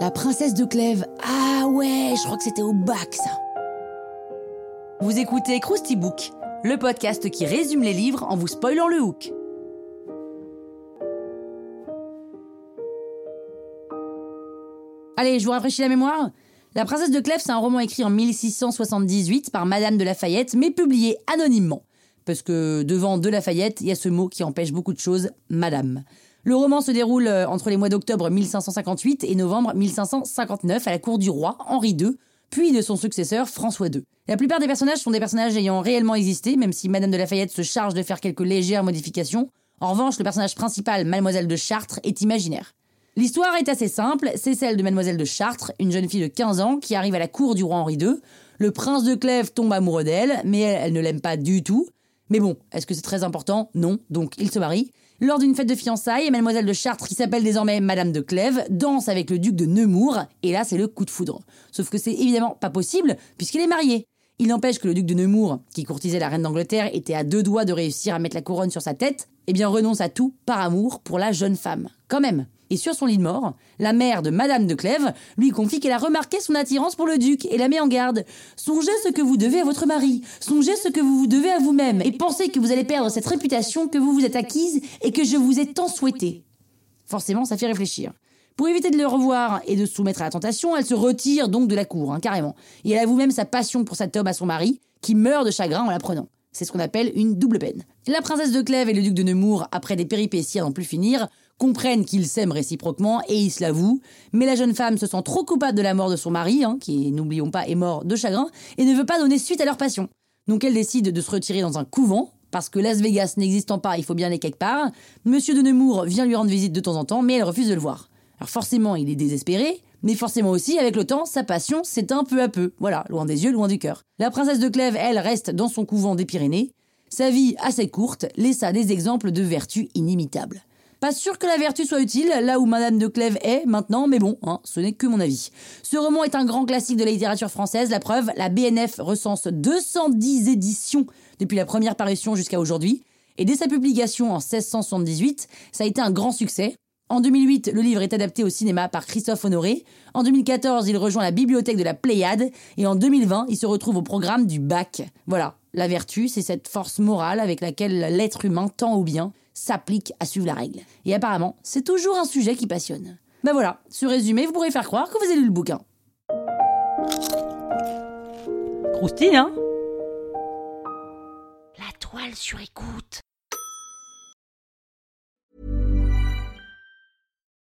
La princesse de Clèves. Ah ouais, je crois que c'était au bac ça. Vous écoutez Krusty Book, le podcast qui résume les livres en vous spoilant le hook. Allez, je vous rafraîchis la mémoire. La princesse de Clèves, c'est un roman écrit en 1678 par Madame de Lafayette, mais publié anonymement. Parce que devant de Lafayette, il y a ce mot qui empêche beaucoup de choses, Madame. Le roman se déroule euh, entre les mois d'octobre 1558 et novembre 1559 à la cour du roi Henri II, puis de son successeur François II. La plupart des personnages sont des personnages ayant réellement existé, même si Madame de Lafayette se charge de faire quelques légères modifications. En revanche, le personnage principal, Mademoiselle de Chartres, est imaginaire. L'histoire est assez simple, c'est celle de Mademoiselle de Chartres, une jeune fille de 15 ans qui arrive à la cour du roi Henri II. Le prince de Clèves tombe amoureux d'elle, mais elle, elle ne l'aime pas du tout. Mais bon, est-ce que c'est très important? Non, donc il se marie. Lors d'une fête de fiançailles, mademoiselle de Chartres, qui s'appelle désormais Madame de Clèves, danse avec le duc de Nemours, et là c'est le coup de foudre. Sauf que c'est évidemment pas possible, puisqu'il est marié. Il n'empêche que le duc de Nemours, qui courtisait la reine d'Angleterre, était à deux doigts de réussir à mettre la couronne sur sa tête, eh bien renonce à tout par amour pour la jeune femme. Quand même. Et sur son lit de mort, la mère de Madame de Clèves lui confie qu'elle a remarqué son attirance pour le duc et la met en garde. Songez ce que vous devez à votre mari, songez ce que vous vous devez à vous-même, et pensez que vous allez perdre cette réputation que vous vous êtes acquise et que je vous ai tant souhaité. Forcément, ça fait réfléchir. Pour éviter de le revoir et de se soumettre à la tentation, elle se retire donc de la cour, hein, carrément. Et elle avoue même sa passion pour cet homme à son mari, qui meurt de chagrin en l'apprenant. C'est ce qu'on appelle une double peine. La princesse de Clèves et le duc de Nemours, après des péripéties à n'en plus finir, comprennent qu'ils s'aiment réciproquement et ils se l'avouent. Mais la jeune femme se sent trop coupable de la mort de son mari, hein, qui, n'oublions pas, est mort de chagrin, et ne veut pas donner suite à leur passion. Donc elle décide de se retirer dans un couvent, parce que Las Vegas n'existant pas, il faut bien aller quelque part. Monsieur de Nemours vient lui rendre visite de temps en temps, mais elle refuse de le voir. Alors forcément, il est désespéré, mais forcément aussi, avec le temps, sa passion s'éteint peu à peu. Voilà, loin des yeux, loin du cœur. La princesse de Clèves, elle, reste dans son couvent des Pyrénées. Sa vie, assez courte, laissa des exemples de vertus inimitables. Pas sûr que la vertu soit utile là où Madame de Clèves est maintenant, mais bon, hein, ce n'est que mon avis. Ce roman est un grand classique de la littérature française. La preuve, la BNF recense 210 éditions depuis la première parution jusqu'à aujourd'hui. Et dès sa publication en 1678, ça a été un grand succès. En 2008, le livre est adapté au cinéma par Christophe Honoré. En 2014, il rejoint la bibliothèque de la Pléiade. Et en 2020, il se retrouve au programme du bac. Voilà, la vertu, c'est cette force morale avec laquelle l'être humain tend au bien, s'applique à suivre la règle. Et apparemment, c'est toujours un sujet qui passionne. Ben voilà, ce résumé, vous pourrez faire croire que vous avez lu le bouquin. Croustille, hein? La toile sur écoute.